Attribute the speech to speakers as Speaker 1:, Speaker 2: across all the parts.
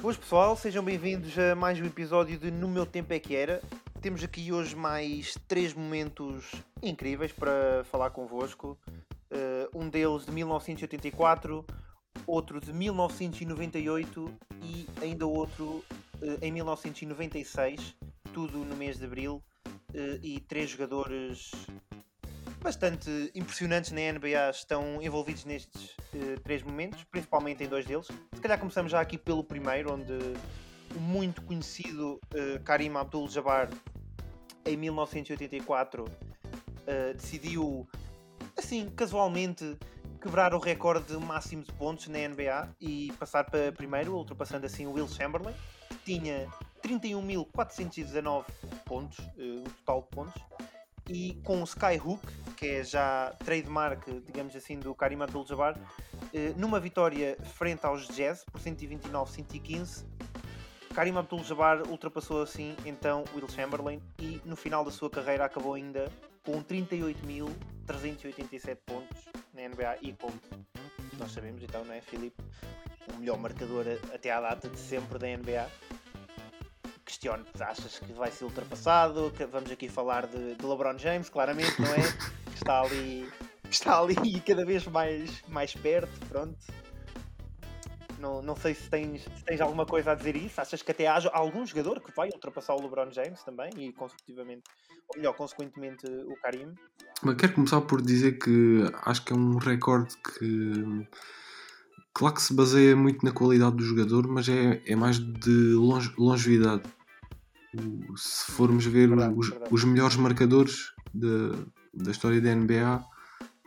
Speaker 1: Boas pessoal, sejam bem-vindos a mais um episódio de No Meu Tempo é que Era. Temos aqui hoje mais três momentos incríveis para falar convosco. Uh, um deles de 1984, outro de 1998 e ainda outro uh, em 1996, tudo no mês de Abril. Uh, e três jogadores bastante impressionantes na NBA estão envolvidos nestes uh, três momentos, principalmente em dois deles. Se calhar começamos já aqui pelo primeiro, onde o muito conhecido uh, Karim Abdul-Jabbar, em 1984, uh, eh, decidiu, assim, casualmente, quebrar o recorde máximo de pontos na NBA e passar para primeiro, ultrapassando assim o Will Chamberlain, que tinha 31.419 pontos, o total de pontos, e com o Skyhook, que é já trademark, digamos assim, do Karim Abdul-Jabbar, eh, numa vitória frente aos Jazz por 129-115. Karim Abdul-Jabbar ultrapassou assim então Will Chamberlain e no final da sua carreira acabou ainda com 38.387 pontos na NBA e como nós sabemos então, não é, Filipe? O melhor marcador até à data de sempre da NBA questiono, achas que vai ser ultrapassado? Vamos aqui falar de, de LeBron James, claramente, não é? que está ali, está ali cada vez mais, mais perto, pronto. Não, não sei se tens, se tens alguma coisa a dizer isso. Achas que até haja algum jogador que vai ultrapassar o LeBron James também e consecutivamente, ou melhor, consequentemente o Karim?
Speaker 2: Mas quero começar por dizer que acho que é um recorde que claro que se baseia muito na qualidade do jogador, mas é, é mais de longe, longevidade se formos ver verdade, os, verdade. os, melhores marcadores de, da história da NBA, uh,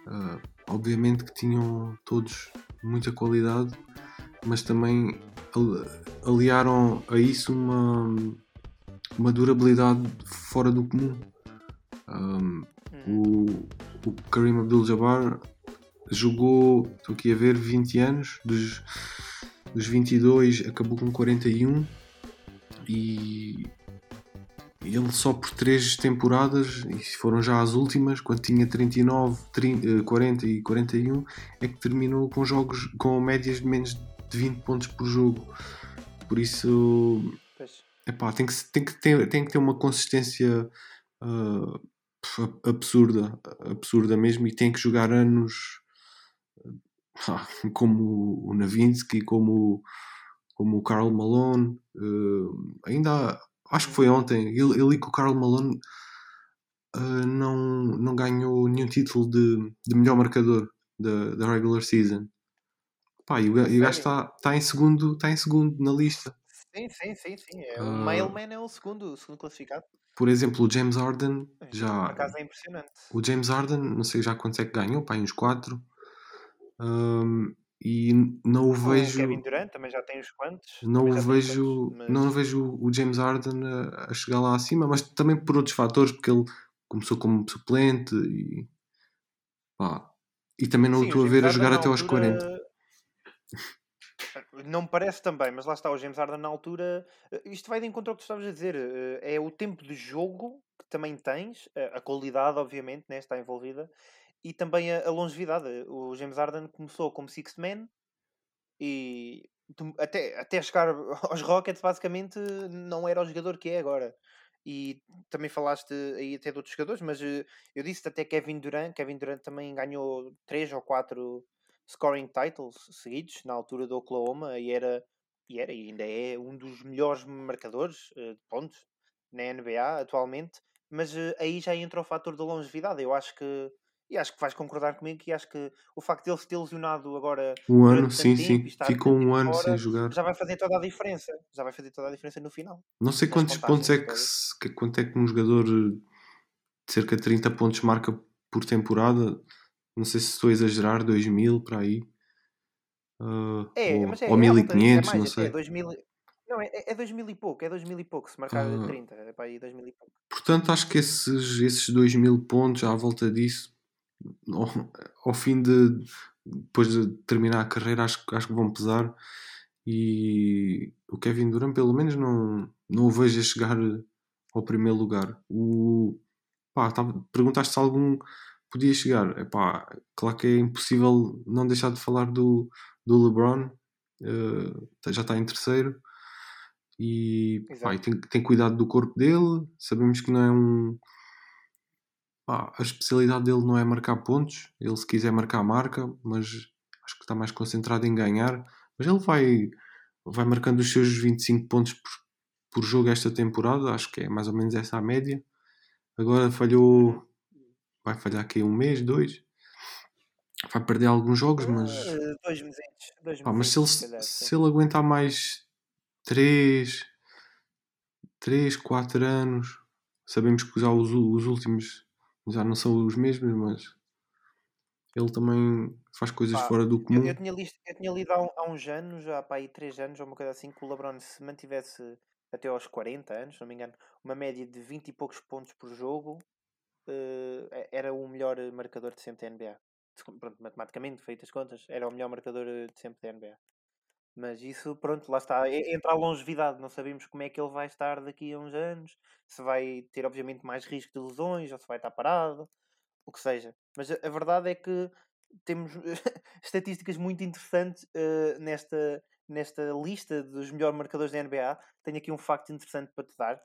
Speaker 2: ah, obviamente que tinham todos muita qualidade, mas também aliaram a isso uma, uma durabilidade fora do comum. Um, o, o Kareem Abdul-Jabbar jogou, estou aqui a ver, 20 anos, dos, dos 22 acabou com 41 e ele só por três temporadas, e foram já as últimas, quando tinha 39, 30, 40 e 41, é que terminou com jogos com médias de menos de 20 pontos por jogo. Por isso, epá, tem, que, tem, que ter, tem que ter uma consistência uh, absurda, absurda mesmo, e tem que jogar anos uh, como o Navinsky, como, como o Carl Malone. Uh, ainda acho que foi ontem, ele, ele com o Carl Malone uh, não, não ganhou nenhum título de, de melhor marcador da, da regular season. Pá, e o, e o gajo está tá em, segundo, tá em segundo na lista.
Speaker 1: Sim, sim, sim, sim. É, o uh, Mailman é o segundo, o segundo classificado.
Speaker 2: Por exemplo, o James Harden já.
Speaker 1: Por acaso é impressionante.
Speaker 2: O James Harden, não sei já quantos é que ganhou, pá, uns 4. Um, e não o vejo.
Speaker 1: O Kevin Durant também já tem uns quantos.
Speaker 2: Não o vejo, quantos, mas... não vejo o James Harden a, a, chegar lá acima, mas também por outros fatores, porque ele começou como suplente e pá, e também não Sim, o estou a ver a jogar até aos 40.
Speaker 1: Não me parece também, mas lá está o James Harden na altura. Eh, isto vai de encontro ao que tu estavas a dizer. Eh, é o tempo de jogo que também tens, eh, a qualidade, obviamente, né, está envolvida, e também a, a longevidade. O James Harden começou como Sixth Man e até, até chegar aos Rockets, basicamente, não era o jogador que é agora. E também falaste aí até de outros jogadores, mas eh, eu disse até Kevin Durant. Kevin Durant também ganhou 3 ou 4 scoring titles seguidos na altura do Oklahoma e era, e era e ainda é um dos melhores marcadores uh, de pontos na NBA atualmente. Mas uh, aí já entra o fator da longevidade. Eu acho que e acho que vais concordar comigo que acho que o facto de ele se ter lesionado agora
Speaker 2: um ano, sim, sim, ficou um ano fora, sem jogar.
Speaker 1: Já vai fazer toda a diferença. Já vai fazer toda a diferença no final.
Speaker 2: Não sei quantos pontos é que, se, que, quanto é que um jogador de cerca de 30 pontos marca por temporada. Não sei se estou a exagerar, 2000 para aí. Uh, é, ou, mas é, ou 1500, é não sei. É
Speaker 1: 2000, não, é, é 2000 e pouco, é 2000 e pouco, se marcar uh, 30, é para aí 2000 e pouco.
Speaker 2: Portanto, acho que esses, esses 2000 pontos à volta disso ao, ao fim de depois de terminar a carreira acho, acho que vão pesar e o Kevin Durant pelo menos não, não o vejo a chegar ao primeiro lugar o, pá, perguntaste se algum podia chegar é pá, claro que é impossível não deixar de falar do, do LeBron uh, já está em terceiro e, pá, e tem, tem cuidado do corpo dele. Sabemos que não é um. A especialidade dele não é marcar pontos. Ele, se quiser marcar, marca, mas acho que está mais concentrado em ganhar. Mas ele vai, vai marcando os seus 25 pontos por, por jogo esta temporada. Acho que é mais ou menos essa a média. Agora falhou. Vai falhar aqui um mês, dois. Vai perder alguns jogos, mas.
Speaker 1: Eh, dois meses. Dois
Speaker 2: Pá, mas se ele,
Speaker 1: meses, se calhar, sim.
Speaker 2: se ele aguentar mais 3, 3, 4 anos, sabemos que os, os últimos já não são os mesmos, mas ele também faz coisas
Speaker 1: Pá,
Speaker 2: fora do
Speaker 1: Eu,
Speaker 2: comum.
Speaker 1: eu tinha, listo, eu tinha lido há, um- há uns anos, já para aí 3 anos ou uma coisa assim, que o LeBron se mantivesse até aos 40 anos, se não me engano, uma média de 20 e poucos pontos por jogo, eh, era o melhor marcador de sempre da NBA. Pronto, matematicamente, feitas as contas, era o melhor marcador eh, de sempre da NBA. Mas isso, pronto, lá está. Entra a longevidade, não sabemos como é que ele vai estar daqui a uns anos, se vai ter, obviamente, mais risco de lesões ou se vai estar parado, o que seja. Mas a, verdade é que temos estatísticas muito interessantes eh, nesta, nesta lista dos melhores marcadores da NBA. Tenho aqui um facto interessante para te dar.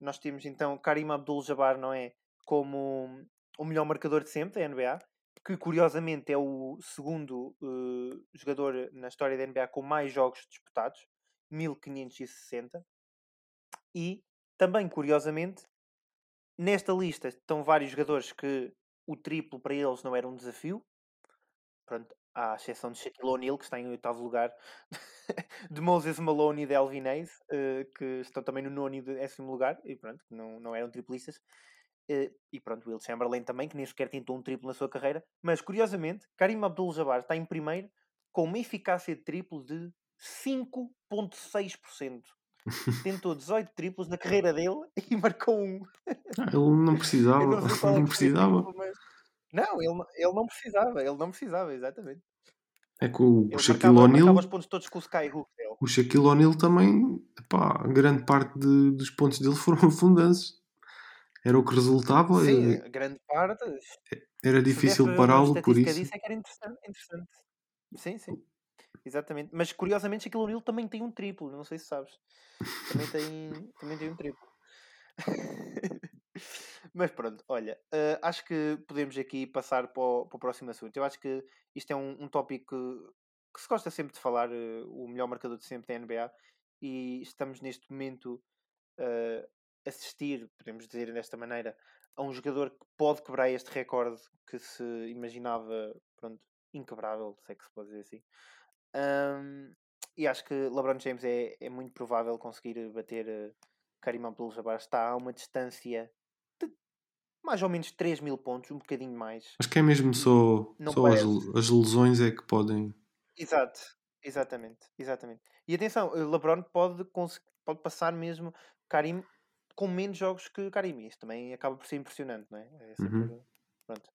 Speaker 1: Nós temos então Karim Abdul-Jabbar, não é? Como o melhor marcador de sempre da NBA, que curiosamente é o segundo eh, jogador na história da NBA com mais jogos disputados, 1560. E também, curiosamente, nesta lista estão vários jogadores que o triplo para eles não era um desafio. Pronto, à exceção de Shaquille O'Neal, que está em oitavo lugar, de Moses Malone e de Elvin Hayes, eh, que estão também no nono e décimo lugar, e pronto, não, não eram triplistas. Eh, e pronto, Will Chamberlain também, que nem sequer tentou um triplo na sua carreira. Mas, curiosamente, Karim Abdul-Jabbar está em primeiro com uma eficácia de triplo de 5.6%. Tentou 18 triplos na carreira dele e marcou um.
Speaker 2: Ah, ele não precisava,
Speaker 1: não é
Speaker 2: não precisava.
Speaker 1: triplo, mas... Não, ele, não- ele não precisava, ele não precisava, exatamente.
Speaker 2: É que o, o Shaquille O'Neal,
Speaker 1: os pontos todos com o Skyhook dele.
Speaker 2: o Shaquille O'Neal também, pá, grande parte de- dos pontos dele foram fundanços. Era o que resultava,
Speaker 1: Sim,
Speaker 2: eh,
Speaker 1: a grande parte.
Speaker 2: era difícil pará-lo por isso.
Speaker 1: disso é que era interessante. interessante. Sim, sim. Exatamente. Mas curiosamente Shaquille O'Neal também tem um triplo, não sei se sabes. Também tem, também tem um triplo. Mas pronto, olha, eh, acho que podemos aqui passar para o, para o próximo assunto. Eu acho que isto é um, um tópico que, que se gosta sempre de falar, eh, o melhor marcador de sempre da NBA, e estamos neste momento eh, a assistir, podemos dizer desta maneira, a um jogador que pode quebrar este recorde que se imaginava, pronto, inquebrável, se é que se pode dizer assim. Ahm, e acho que LeBron James é, é muito provável conseguir bater uh, Karim Abdul-Jabbar. Está a uma distância de mais ou menos 3 mil pontos, um bocadinho mais.
Speaker 2: Acho que é mesmo só,
Speaker 1: Não
Speaker 2: só as, as lesões é que podem.
Speaker 1: Exato, exatamente, exatamente. E atenção, o LeBron pode, pode passar mesmo Karim com menos jogos que Karim. Isso também acaba por ser impressionante, não é? É sempre-
Speaker 2: Uhum.
Speaker 1: Pronto.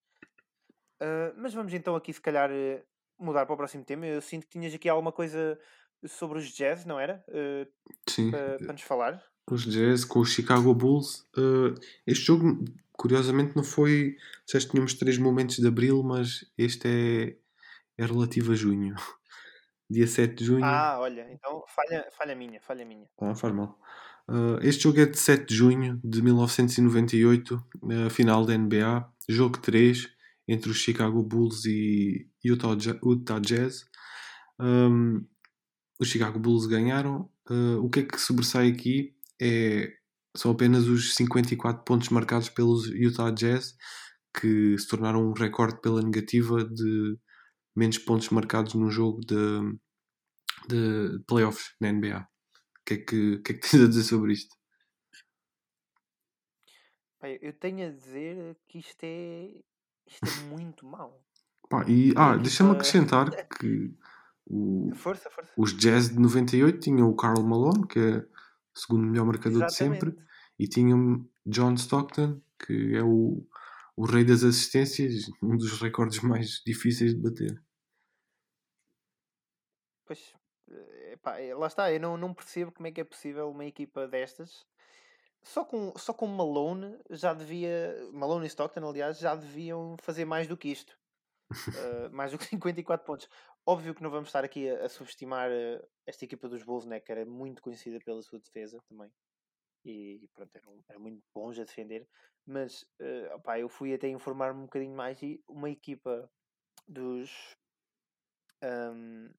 Speaker 1: Ah, mas vamos então aqui, se calhar, eh, mudar para o próximo tema. Eu sinto que tinhas aqui alguma coisa sobre os Jazz, não era? Ah,
Speaker 2: Sim,
Speaker 1: para, para nos falar.
Speaker 2: os Jazz com os Chicago Bulls. eh, este jogo, curiosamente, não foi. Que tínhamos três momentos de abril, mas este é, é relativo a junho. Dia 7 de junho.
Speaker 1: Ah, olha, então falha, falha minha, falha minha.
Speaker 2: Ah, faz mal. Ah, este jogo é de 7 de junho de 1998, a final da NBA, jogo 3 entre os Chicago Bulls e Utah, Utah Jazz. Um, os Chicago Bulls ganharam. Ah, o que é que sobressai aqui é, são apenas os 54 pontos marcados pelos Utah Jazz, que se tornaram um recorde pela negativa de menos pontos marcados num jogo de, de playoffs na NBA. Que é que, que, é que tens a dizer sobre isto?
Speaker 1: Pá, eu tenho a dizer que isto é, isto é muito mau.
Speaker 2: Pá, e, ah, deixa-me acrescentar que o-
Speaker 1: Força, força.
Speaker 2: os Jazz de 98 tinham o Karl Malone, que é o segundo melhor marcador de sempre,
Speaker 1: Exatamente.
Speaker 2: e tinham John Stockton, que é o, o rei das assistências, um dos recordes mais difíceis de bater.
Speaker 1: Pois, epá, eh, lá está, eu não, não percebo como é que é possível uma equipa destas. Só com, só com Malone já devia. Malone e Stockton, aliás, já deviam fazer mais do que isto. Eh, mais do que 54 pontos. Óbvio que não vamos estar aqui a, a subestimar uh, esta equipa dos Bulls, né, que era muito conhecida pela sua defesa também. E, e pronto, eram, eram, muito bons a defender. Mas uh, opá, eu fui até informar-me um bocadinho mais e uma equipa dos, um,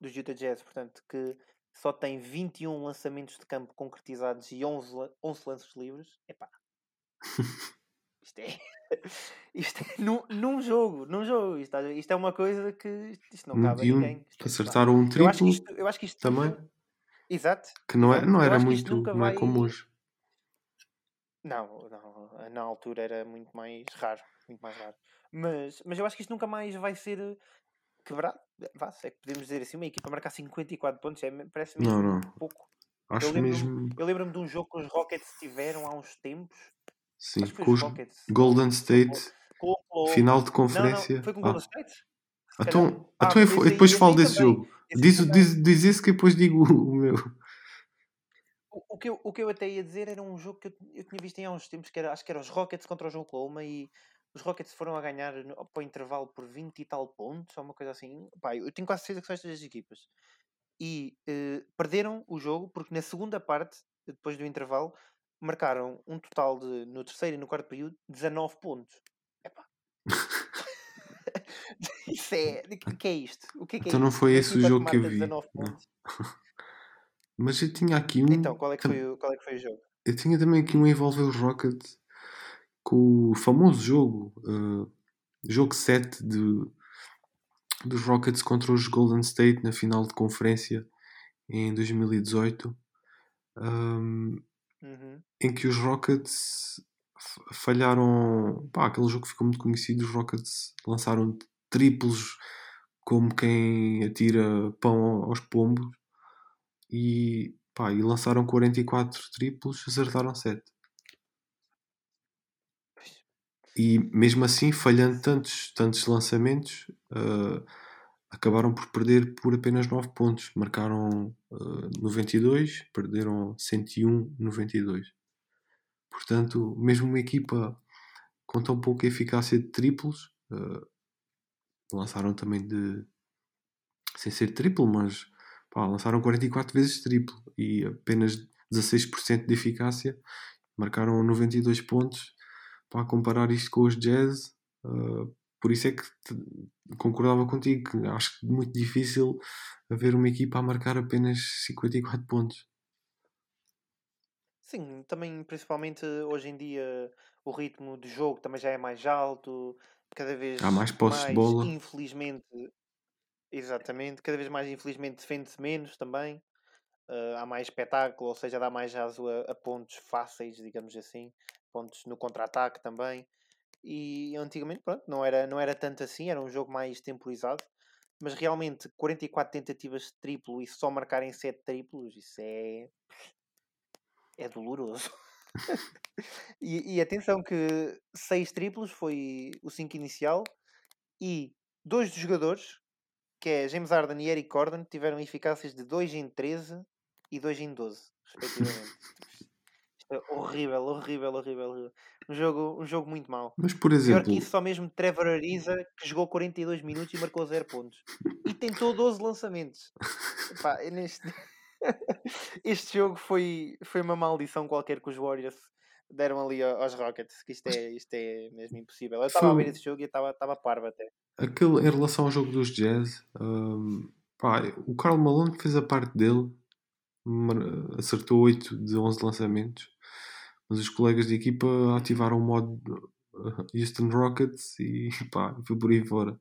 Speaker 1: dos Utah Jazz, portanto, que só tem 21 lançamentos de campo concretizados e 11, 11 lances livres. Epá, isto é. Isto é num, num jogo, num jogo. Isto, isto é uma coisa que isto não cabe a ninguém.
Speaker 2: Isto, acertaram um triplo. Eu acho que isto,
Speaker 1: eu acho que isto
Speaker 2: também.
Speaker 1: Exato.
Speaker 2: Que não, é, não era muito, não vai... é como hoje.
Speaker 1: Não, não, na altura era muito mais raro, muito mais raro. Mas, mas eu acho que isto nunca mais vai ser quebrado. Vá, é que podemos dizer assim, uma equipa marcar 54 pontos é, parece mesmo não, não. pouco.
Speaker 2: Acho
Speaker 1: eu lembro,
Speaker 2: mesmo.
Speaker 1: Eu lembro-me de um jogo que os Rockets tiveram há uns tempos.
Speaker 2: Sim, com os Rockets. Golden State. Com, com, final de conferência.
Speaker 1: Não, foi com o Golden ah. State?
Speaker 2: Então, ah, então eu, depois falo desse também. jogo. Diz, diz, diz isso que depois digo o meu.
Speaker 1: O, o, que eu, o que eu até ia dizer era um jogo que eu, eu tinha visto há uns tempos, que era, acho que era os Rockets contra os Oklahoma e os Rockets foram a ganhar para o intervalo por 20 e tal pontos, ou uma coisa assim. Pá, eu tenho quase certeza que são estas as equipas. E uh, perderam o jogo porque na segunda parte, depois do intervalo, marcaram um total de, no terceiro e no quarto período, 19 pontos. Epá. Isso é. O que é isto? O que é, que
Speaker 2: então
Speaker 1: é
Speaker 2: não foi esse o jogo que eu vi. Mas eu tinha aqui um.
Speaker 1: Então, qual é que foi, o, qual é que foi o jogo?
Speaker 2: Eu tinha também aqui um envolver os Rockets com o famoso jogo, uh, jogo 7 de, dos Rockets contra os Golden State na final de conferência em 2018, um, uhum. em que os Rockets falharam. Pá, aquele jogo ficou muito conhecido. Os Rockets lançaram triplos como quem atira pão aos pombos e, pá, e lançaram 44 triplos, acertaram 7. E mesmo assim, falhando tantos, tantos lançamentos, uh, acabaram por perder por apenas 9 pontos. Marcaram uh, ah, 92, perderam 101-92. Portanto, mesmo uma equipa com tão pouca eficácia de triplos, uh, lançaram também de. sem ser triplo, mas pá, lançaram 44 vezes triplo e apenas 16% de eficácia, marcaram 92 pontos para comparar isto com os Jazz, uh, por isso é que concordava contigo, que acho muito difícil haver uma equipa a marcar apenas 54 pontos.
Speaker 1: Sim, também principalmente hoje em dia o ritmo de jogo também já é mais alto, cada vez
Speaker 2: Há mais posse de bola.
Speaker 1: infelizmente, exatamente, cada vez mais infelizmente defende-se menos também. Uh, há mais espetáculo, ou seja, dá mais aso a, a pontos fáceis, digamos assim pontos no contra-ataque também. E antigamente, pronto, não era, não era tanto assim, era um jogo mais temporizado. Mas realmente, 44 tentativas de triplo e só marcarem 7 triplos, isso é. é doloroso. e, e, atenção que 6 triplos foi o 5 inicial e dois dos jogadores, que é James Harden e Eric Gordon, tiveram eficácias de 2 em 13 e 2 em 12, respectivamente. horrível, horrível, horrível, horrível. Um jogo, um jogo muito mau.
Speaker 2: Mas por exemplo.
Speaker 1: Pior que isso, só mesmo Trevor Ariza, que jogou 42 minutos e marcou 0 pontos. E tentou 12 lançamentos. Epá, neste... este jogo foi, foi uma maldição qualquer que os Warriors deram ali aos Rockets. Que isto é, isto é mesmo impossível. Eu estava a ver esse jogo e estava, parvo até.
Speaker 2: Aquele, em relação ao jogo dos Jazz, um, pá, o Carl Malone fez a parte dele, acertou 8 de 11 lançamentos mas os colegas de equipa ativaram o modo eh, Houston Rockets e pá, foi por aí fora.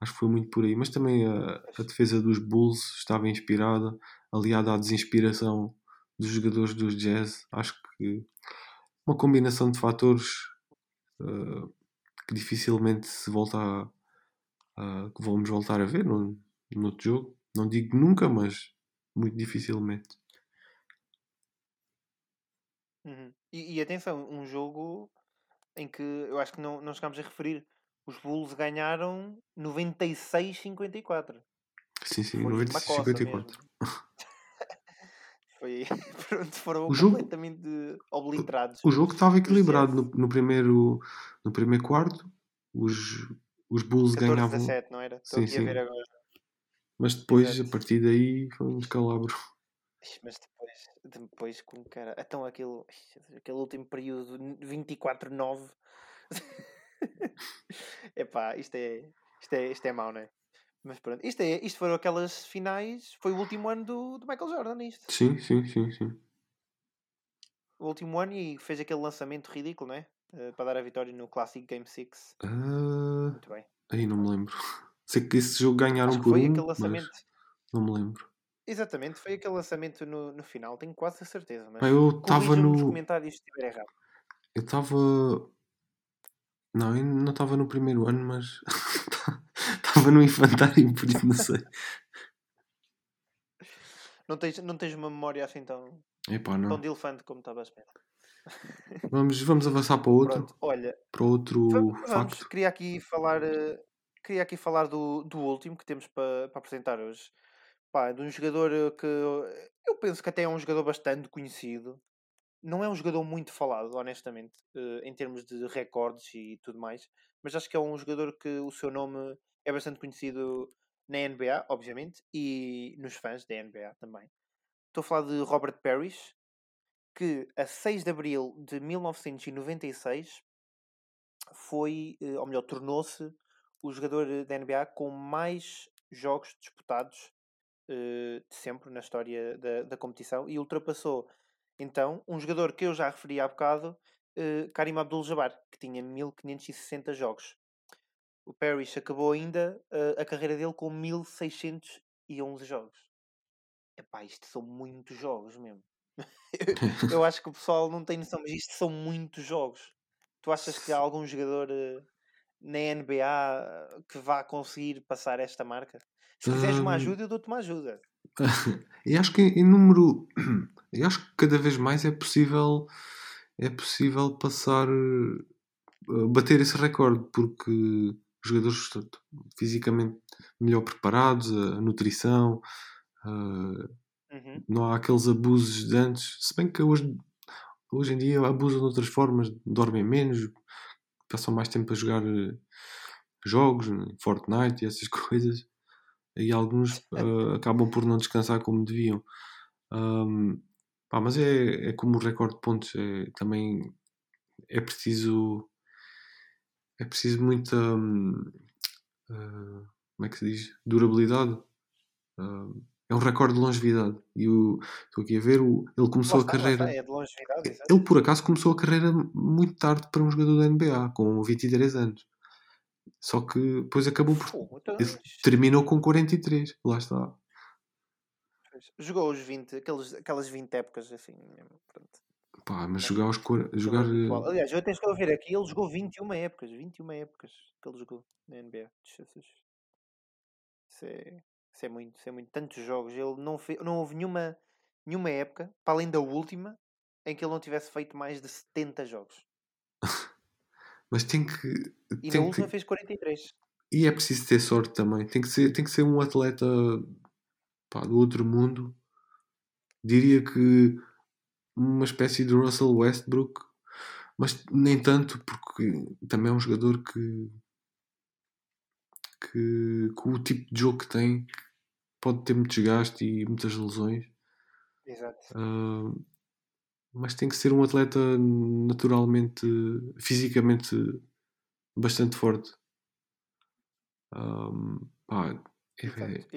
Speaker 2: Acho que foi muito por aí. Mas também a, a defesa dos Bulls estava inspirada, aliada à desinspiração dos jogadores dos Jazz. Acho que uma combinação de fatores uh, que dificilmente se volta a, que vamos voltar a ver no, no outro jogo. Não digo nunca, mas muito dificilmente.
Speaker 1: Uhum. E, e atenção, um jogo em que eu acho que não, não chegámos a referir. Os Bulls ganharam 96-54.
Speaker 2: Sim, sim, 96-54.
Speaker 1: Foi, pronto, foram o completamente jogo, obliterados.
Speaker 2: O jogo estava equilibrado no, no, primeiro, no primeiro quarto. Os, os Bulls 14, ganhavam.
Speaker 1: 17, não era? Estou sim, aqui sim. a ver agora.
Speaker 2: Mas depois,
Speaker 1: Exato.
Speaker 2: a partir daí, foi um descalabro.
Speaker 1: Mas depois, depois com cara. Então aquele, aquele último período 24-9. Epá, isto é, isto é, isto é mau, não é? Mas pronto, isto, é, isto foram aquelas finais. Foi o último ano do, do Michael Jordan, isto.
Speaker 2: Sim, sim, sim, sim.
Speaker 1: O último ano e fez aquele lançamento ridículo, não é? Uh, para dar a vitória no Classic Game 6.
Speaker 2: Uh...
Speaker 1: Muito bem.
Speaker 2: Aí não me lembro. Sei que esse jogo ganharam por
Speaker 1: foi
Speaker 2: um,
Speaker 1: aquele lançamento.
Speaker 2: mas não me lembro.
Speaker 1: Exatamente, foi aquele lançamento no, no final, tenho quase a certeza. Mas
Speaker 2: eu estava
Speaker 1: nos
Speaker 2: no.
Speaker 1: comentários se estiver errado.
Speaker 2: Eu estava. Não, eu não estava no primeiro ano, mas. Estava no infantário, por isso não sei.
Speaker 1: Não tens, não tens uma memória assim tão,
Speaker 2: Epá,
Speaker 1: tão
Speaker 2: não.
Speaker 1: de elefante como estava a esperar.
Speaker 2: Vamos, vamos avançar para outro.
Speaker 1: Pronto, olha,
Speaker 2: Para outro
Speaker 1: vamos, vamos. Queria aqui falar, eh, queria aqui falar do, do último que temos para, para apresentar hoje. Pá, de um jogador eh, que eu penso que até é um jogador bastante conhecido. Não é um jogador muito falado, honestamente, eh, em termos de recordes e tudo mais, mas acho que é um jogador que o seu nome é bastante conhecido na NBA, obviamente, e nos fãs da NBA também. Estou a falar de Robert Parrish, que a 6 de abril de 1996 foi, eh, ou melhor, tornou-se o jogador da NBA com mais jogos disputados de sempre na história da, da competição e ultrapassou então um jogador que eu já referi há bocado, uh, Karim Abdul-Jabbar, que tinha 1560 jogos. O Parrish acabou ainda uh, a carreira dele com 1611 jogos. Epá, isto são muitos jogos mesmo. eu acho que o pessoal não tem noção, mas isto são muitos jogos. Tu achas que há algum jogador na NBA que vá conseguir passar esta marca? Se quiseres uma ajuda, eu dou-te uma ajuda.
Speaker 2: e acho que em número. Eu acho que cada vez mais é possível. É possível passar. eh, bater esse recorde, porque os jogadores estão fisicamente melhor preparados, a nutrição, eh,
Speaker 1: Uhum.
Speaker 2: não há aqueles abusos de antes. Se bem que hoje, hoje em dia abusam de outras formas, dormem menos, passam mais tempo a jogar eh, jogos, Fortnite e essas coisas, e alguns eh, acabam por não descansar como deviam. Ahm, pá, mas é, é como o recorde de pontos, é, também é preciso é preciso muita hum, ah, como é que se diz? durabilidade. É um recorde de longevidade. E o, estou aqui a ver, o, ele começou a
Speaker 1: está,
Speaker 2: carreira.
Speaker 1: é.
Speaker 2: Ele por acaso começou a carreira muito tarde para um jogador da NBA, com 23 anos. Só que depois acabou por.
Speaker 1: Fogo, então,
Speaker 2: Ele terminou com 43, lá está.
Speaker 1: Jogou os 20, aqueles, aquelas 20 épocas assim. Pronto.
Speaker 2: Pá, mas jogar cor- jogar. eh,
Speaker 1: Aliás, eu até estou a ver aqui, ele jogou 21 épocas. 21 épocas que ele jogou na NBA. Isso é, isso é muito, isso é muito. Tantos jogos. Ele não, fe... não houve nenhuma, nenhuma época, para além da última, em que ele não tivesse feito mais de 70 jogos.
Speaker 2: Mas tem que.
Speaker 1: E na
Speaker 2: Tem
Speaker 1: última
Speaker 2: que
Speaker 1: fez 43.
Speaker 2: e é preciso ter sorte também. Tem que ser, tem que ser um atleta pá, do outro mundo. Diria que uma espécie de Russell Westbrook, mas nem tanto, porque também é um jogador que, que com o tipo de jogo que tem pode ter muito desgaste e muitas lesões.
Speaker 1: Exato.
Speaker 2: Ah, mas tem que ser um atleta naturalmente, fisicamente bastante forte. Ah, pá, é-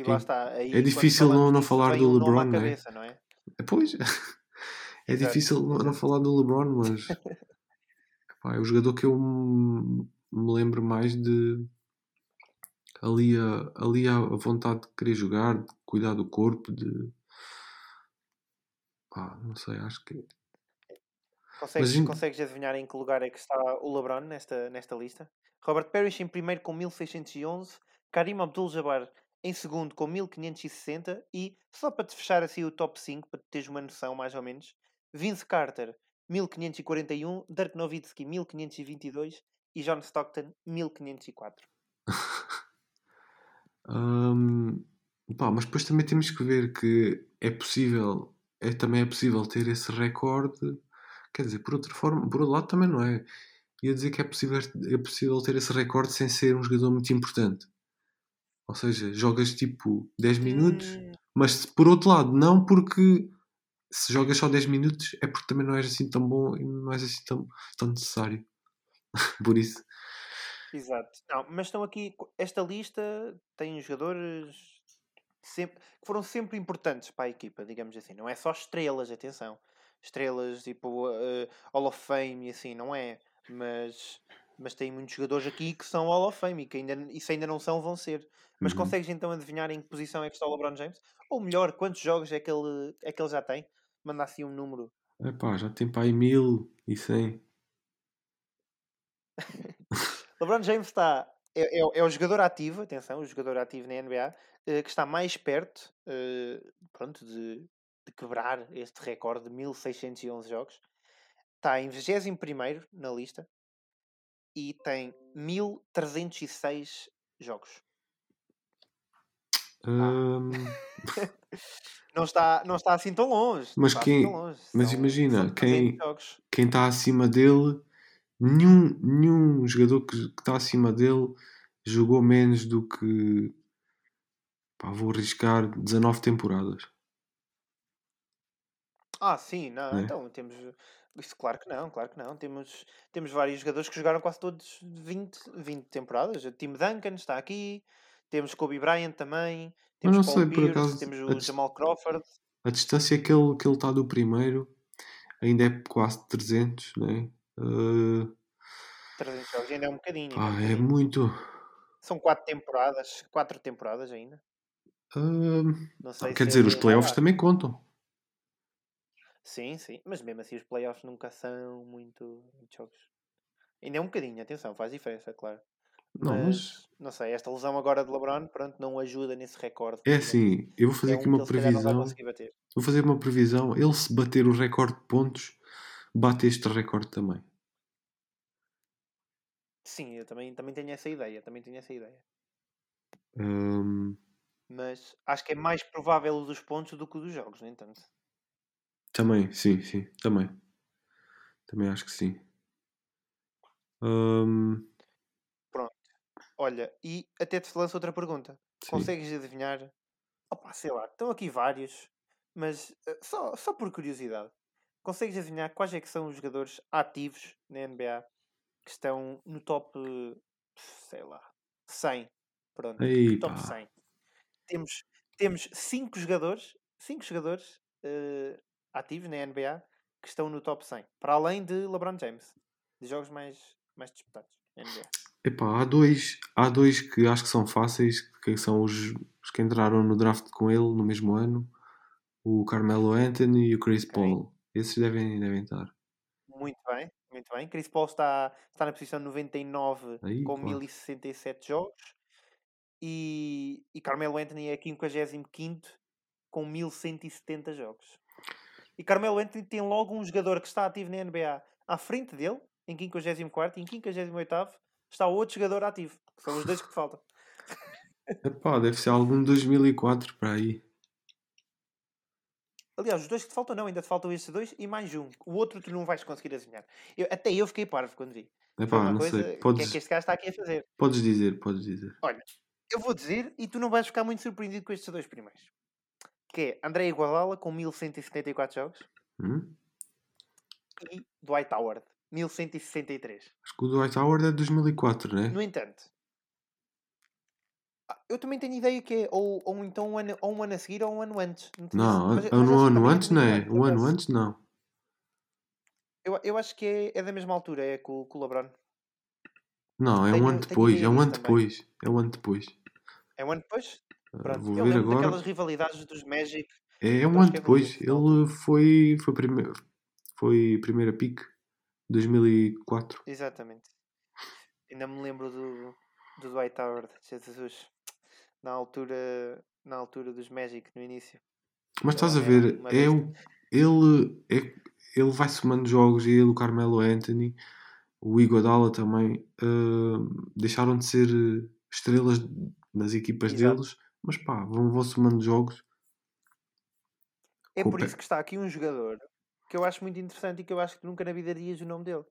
Speaker 2: é- é
Speaker 1: quando
Speaker 2: difícil não- não falar do
Speaker 1: um
Speaker 2: LeBron, né?
Speaker 1: cabeça, não é?
Speaker 2: Pois, é difícil não, não falar do LeBron, mas pá, é o jogador que eu me, me lembro mais de ali a, ali a vontade de querer jogar, de cuidar do corpo, de pá, não sei, acho que
Speaker 1: Consegues,
Speaker 2: in-
Speaker 1: consegues adivinhar em que lugar é que está o LeBron nesta, nesta lista? Robert Parrish em primeiro com 1611, Karim Abdul-Jabbar em segundo com 1560 e, só para te fechar assim o top 5, para teres uma noção mais ou menos, Vince Carter 1541, Dirk Nowitzki 1522 e John Stockton 1504.
Speaker 2: Hum, pá, mas depois também temos que ver que é possível, é, também é possível ter esse recorde, quer dizer, por outra forma, por outro lado também não é. Ia dizer que é possível, é possível ter esse recorde sem ser um jogador muito importante. Ou seja, jogas tipo 10 minutos,
Speaker 1: Hum,
Speaker 2: mas por outro lado, não porque se jogas só 10 minutos é porque também não és assim tão bom e não és assim tão, tão necessário. por isso,
Speaker 1: exato. Não, mas estão aqui. Esta lista tem jogadores sempre, que foram sempre importantes para a equipa, digamos assim. Não é só estrelas, atenção. Estrelas tipo uh, Hall of Fame e assim, não é? Mas, mas tem muitos jogadores aqui que são Hall of Fame e que ainda, isso ainda não são, vão ser. Mas
Speaker 2: Uhum.
Speaker 1: consegues então adivinhar em que posição é que está o LeBron James? Ou melhor, quantos jogos é que ele, é que ele já tem? Manda assim um número.
Speaker 2: epá, já tem para aí mil e cem.
Speaker 1: LeBron James está. É, é, é o jogador ativo, atenção, o jogador ativo na NBA, eh, que está mais perto eh, pronto, de, de quebrar este recorde de 1611 jogos. Está em 21 na lista e tem 1306 jogos.
Speaker 2: Hum,
Speaker 1: Não está, não está assim tão longe.
Speaker 2: Mas quem-
Speaker 1: assim tão longe.
Speaker 2: mas
Speaker 1: São-
Speaker 2: imagina,
Speaker 1: são 300
Speaker 2: quem- quem está acima dele, nenhum, nenhum jogador que que está acima dele jogou menos do que pá, vou arriscar 19 temporadas.
Speaker 1: Ah, sim, não,
Speaker 2: Né?
Speaker 1: então temos. Isso, claro que não, claro que não. Temos, temos vários jogadores que jogaram quase todos 20, 20 temporadas. O Tim Duncan está aqui, temos Kobe Bryant também, temos
Speaker 2: não
Speaker 1: Paul
Speaker 2: sei,
Speaker 1: Pierce,
Speaker 2: acaso,
Speaker 1: temos o Jamal Crawford.
Speaker 2: A distância que ele que ele está do primeiro ainda é quase 300, né? Uh,
Speaker 1: 300 jogos, ainda é um bocadinho. ainda é um
Speaker 2: é muito.
Speaker 1: São quatro temporadas, quatro temporadas ainda.
Speaker 2: Uh,
Speaker 1: Não sei
Speaker 2: quer
Speaker 1: se
Speaker 2: dizer,
Speaker 1: ele
Speaker 2: os playoffs também contam.
Speaker 1: Sim, sim, mas mesmo assim os playoffs nunca são muito, muitos jogos. Ainda é um bocadinho, atenção, faz diferença, claro.
Speaker 2: Não, mas
Speaker 1: mas, não sei, esta lesão agora de LeBron, pronto, não ajuda nesse recorde.
Speaker 2: é assim, eu vou fazer
Speaker 1: é
Speaker 2: aqui
Speaker 1: um
Speaker 2: uma previsão. Vou fazer uma previsão. Ele se bater o recorde de pontos, bate este recorde também.
Speaker 1: Sim, eu também, também tenho essa ideia, também tenho essa ideia.
Speaker 2: Um,
Speaker 1: Mas acho que é mais provável o dos pontos do que o dos jogos, no entanto.
Speaker 2: Também, sim, sim, também. Também acho que sim. Um,
Speaker 1: Olha, e até te lanço outra pergunta.
Speaker 2: sim.
Speaker 1: Consegues adivinhar? Opa, sei lá, estão aqui vários, mas eh, só, só por curiosidade. Consegues adivinhar quais é que são os jogadores ativos na NBA que estão no top, sei lá, 100? Pronto,
Speaker 2: Ei,
Speaker 1: top
Speaker 2: pá.
Speaker 1: 100. Temos, temos cinco jogadores, cinco jogadores eh, ativos na NBA que estão no top 100, para além de LeBron James, de jogos mais, mais disputados na NBA.
Speaker 2: Epá, há dois, há dois que acho que são fáceis, que são os, os que entraram no draft com ele no mesmo ano, o Carmelo Anthony e o Chris
Speaker 1: Ok.
Speaker 2: Paul. Esses devem, devem estar.
Speaker 1: Muito bem, muito bem. Chris Paul está, está na posição 99
Speaker 2: Aí,
Speaker 1: com
Speaker 2: quase.
Speaker 1: 1067 jogos e, e Carmelo Anthony é 55 com 1170 jogos. E Carmelo Anthony tem logo um jogador que está ativo na NBA à frente dele, em 54 e em 58 está outro jogador ativo, que são os dois que te faltam.
Speaker 2: Epá, deve ser algum de 2004 para aí.
Speaker 1: Aliás, os dois que te faltam não, ainda te faltam estes dois e mais um. O outro tu não vais conseguir adivinhar. Eu- até eu fiquei parvo quando vi.
Speaker 2: Epá, não sei.
Speaker 1: o que é
Speaker 2: Podes,
Speaker 1: que este gajo está aqui a fazer?
Speaker 2: podes dizer, podes dizer.
Speaker 1: Eu vou dizer e tu não vais ficar muito surpreendido com estes dois primeiros. Que é André Iguodala com 1174 jogos
Speaker 2: Hum?
Speaker 1: e Dwight Howard, 1163.
Speaker 2: Acho que o Dwight Howard é de 2004, né?
Speaker 1: No entanto, ah, eu também tenho ideia que é ou, ou então um ano, ou um ano a seguir ou um ano antes. Não, Mas-
Speaker 2: é
Speaker 1: mas
Speaker 2: um
Speaker 1: acho que
Speaker 2: ano
Speaker 1: é
Speaker 2: antes não é?
Speaker 1: 2004, por
Speaker 2: Um ano antes não.
Speaker 1: Eu, eu acho que é, é da mesma altura, é com, com o LeBron.
Speaker 2: Não, é um
Speaker 1: Tenho-
Speaker 2: ano
Speaker 1: tenho
Speaker 2: depois.
Speaker 1: ideia
Speaker 2: É um ano
Speaker 1: também.
Speaker 2: depois. É um ano depois.
Speaker 1: É um ano depois? Pronto.
Speaker 2: vou
Speaker 1: eu
Speaker 2: ver
Speaker 1: lembro
Speaker 2: agora.
Speaker 1: daquelas rivalidades dos Magic.
Speaker 2: É, é um ano depois.
Speaker 1: Na altura.
Speaker 2: Ele foi, foi, primeiro, foi primeira pick 2004.
Speaker 1: Exatamente. Ainda me lembro do, do Dwight Howard, Jesus. Na altura, na altura dos Magic, no início.
Speaker 2: Mas estás a ver, é o, ele, é, ele vai somando jogos e ele, o Carmelo Anthony, o Iguodala também, ah, deixaram de ser estrelas nas equipas
Speaker 1: Exato.
Speaker 2: deles, mas pá, vão, vão somando jogos.
Speaker 1: É por isso que está aqui um jogador que eu acho muito interessante e que eu acho que nunca na vida dirias o nome dele.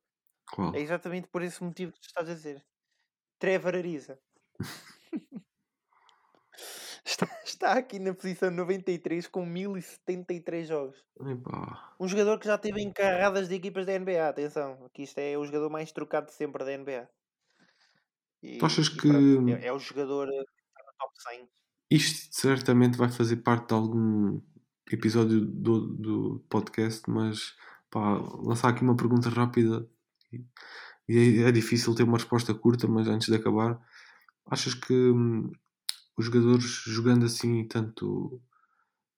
Speaker 2: Qual?
Speaker 1: É exatamente por esse motivo que tu estás a dizer. Trevor Ariza. está aqui na posição 93 com 1073 jogos.
Speaker 2: Epá.
Speaker 1: Um jogador que já teve em carradas de equipas da NBA, atenção, aqui isto é o jogador mais trocado de sempre da NBA. E,
Speaker 2: Tu achas que
Speaker 1: pronto, é, é o jogador que está no top 100.
Speaker 2: Isto certamente vai fazer parte de algum episódio do, do podcast, mas pá, lançar aqui uma pergunta rápida e, é, é difícil ter uma resposta curta, mas antes de acabar, achas que hum, os jogadores jogando assim tanto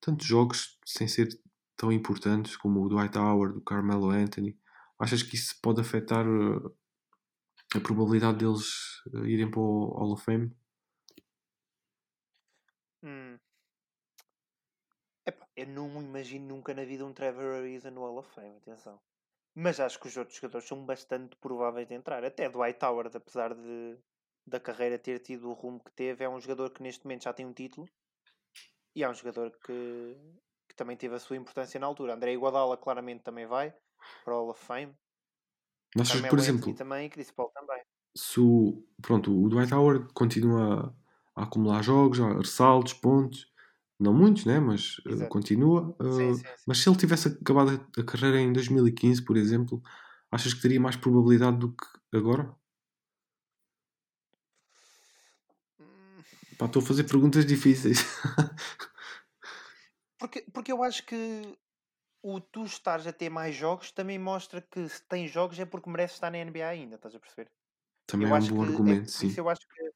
Speaker 2: tantos jogos sem ser tão importantes como o Dwight Howard, o Carmelo Anthony, achas que isso pode afetar uh, a probabilidade deles uh, irem para o Hall of Fame?
Speaker 1: Hum. Epá, eu não imagino nunca na vida um Trevor Ariza no Hall of Fame, atenção. Mas acho que os outros jogadores são bastante prováveis de entrar. Até Dwight Howard, apesar de da carreira ter tido o rumo que teve, é um jogador que neste momento já tem um título e é um jogador que, que também teve a sua importância na altura. André Iguodala claramente também vai para o Hall of Fame. Carmelo
Speaker 2: por
Speaker 1: Anthony
Speaker 2: exemplo,
Speaker 1: também e Chris Paul também.
Speaker 2: se o, pronto, o Dwight Howard continua a acumular jogos, a ressaltos, pontos, não muitos, né? mas uh,
Speaker 1: Exato.
Speaker 2: continua. uh,
Speaker 1: Sim, sim, sim.
Speaker 2: Mas se ele tivesse acabado a- a carreira em 2015, por exemplo, achas que teria mais probabilidade do que agora? Pá, estou a fazer perguntas difíceis.
Speaker 1: Porque, porque eu acho que o tu estares a ter mais jogos também mostra que se tens jogos é porque mereces estar na NBA ainda, estás a perceber?
Speaker 2: Também
Speaker 1: Eu
Speaker 2: é um bom
Speaker 1: é
Speaker 2: argumento,
Speaker 1: por
Speaker 2: sim.
Speaker 1: eu acho que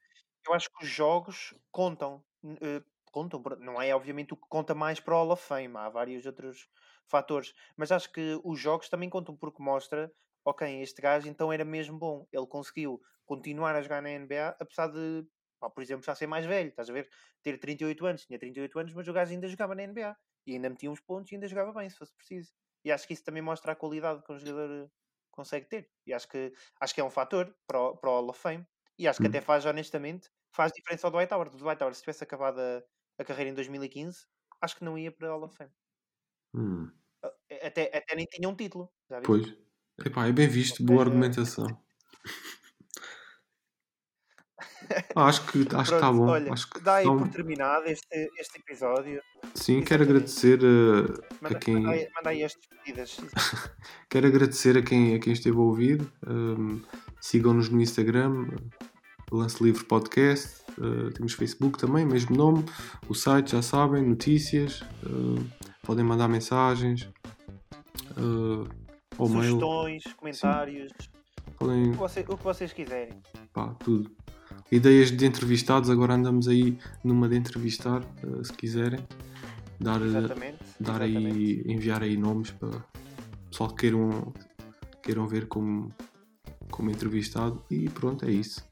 Speaker 1: eu acho que os jogos contam. Eh, contam, não é obviamente o que conta mais para o Hall of Fame, há vários outros fatores, mas acho que os jogos também contam porque mostra, ok, este gajo então era mesmo bom, ele conseguiu continuar a jogar na NBA, apesar de, pá, por exemplo, já ser mais velho, estás a ver? Ter 38 anos, tinha 38 anos, mas o gajo ainda jogava na NBA e ainda metia uns pontos e ainda jogava bem, se fosse preciso. E acho que isso também mostra a qualidade que um jogador eh, consegue ter. E acho que, acho que é um fator para o, para o Hall of Fame. E acho que
Speaker 2: Hum.
Speaker 1: até faz, honestamente, faz diferença ao Dwight Howard. O Dwight Howard, se tivesse acabado a, a carreira em 2015, acho que não ia para o Hall of Fame.
Speaker 2: Hum,
Speaker 1: Ah, Até, até nem tinha um título,
Speaker 2: pois. Epá, é bem visto, boa argumentação. Ah, acho que acho que está bom.
Speaker 1: olha,
Speaker 2: acho que
Speaker 1: dá aí por terminado este, este episódio.
Speaker 2: Sim, quero agradecer uh, a
Speaker 1: Manda,
Speaker 2: quem
Speaker 1: manda, aí, manda aí as despedidas.
Speaker 2: quero agradecer a quem, a quem esteve a ouvir. Um, Sigam-nos no Instagram, Lance Livre Podcast. Uh, temos Facebook também, mesmo nome. O site, já sabem, notícias. uh, podem mandar mensagens. Uh, mail.
Speaker 1: Sugestões, comentários,
Speaker 2: Podem,
Speaker 1: o que, você- o que vocês quiserem.
Speaker 2: pá, tudo. Ideias de entrevistados, agora andamos aí numa de entrevistar, uh, se quiserem. Dar,
Speaker 1: Exatamente.
Speaker 2: dar
Speaker 1: exatamente.
Speaker 2: aí, enviar aí nomes para pessoal que queiram, queiram ver como, como entrevistado. E pronto, é isso.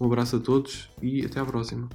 Speaker 2: Um abraço a todos e até à próxima.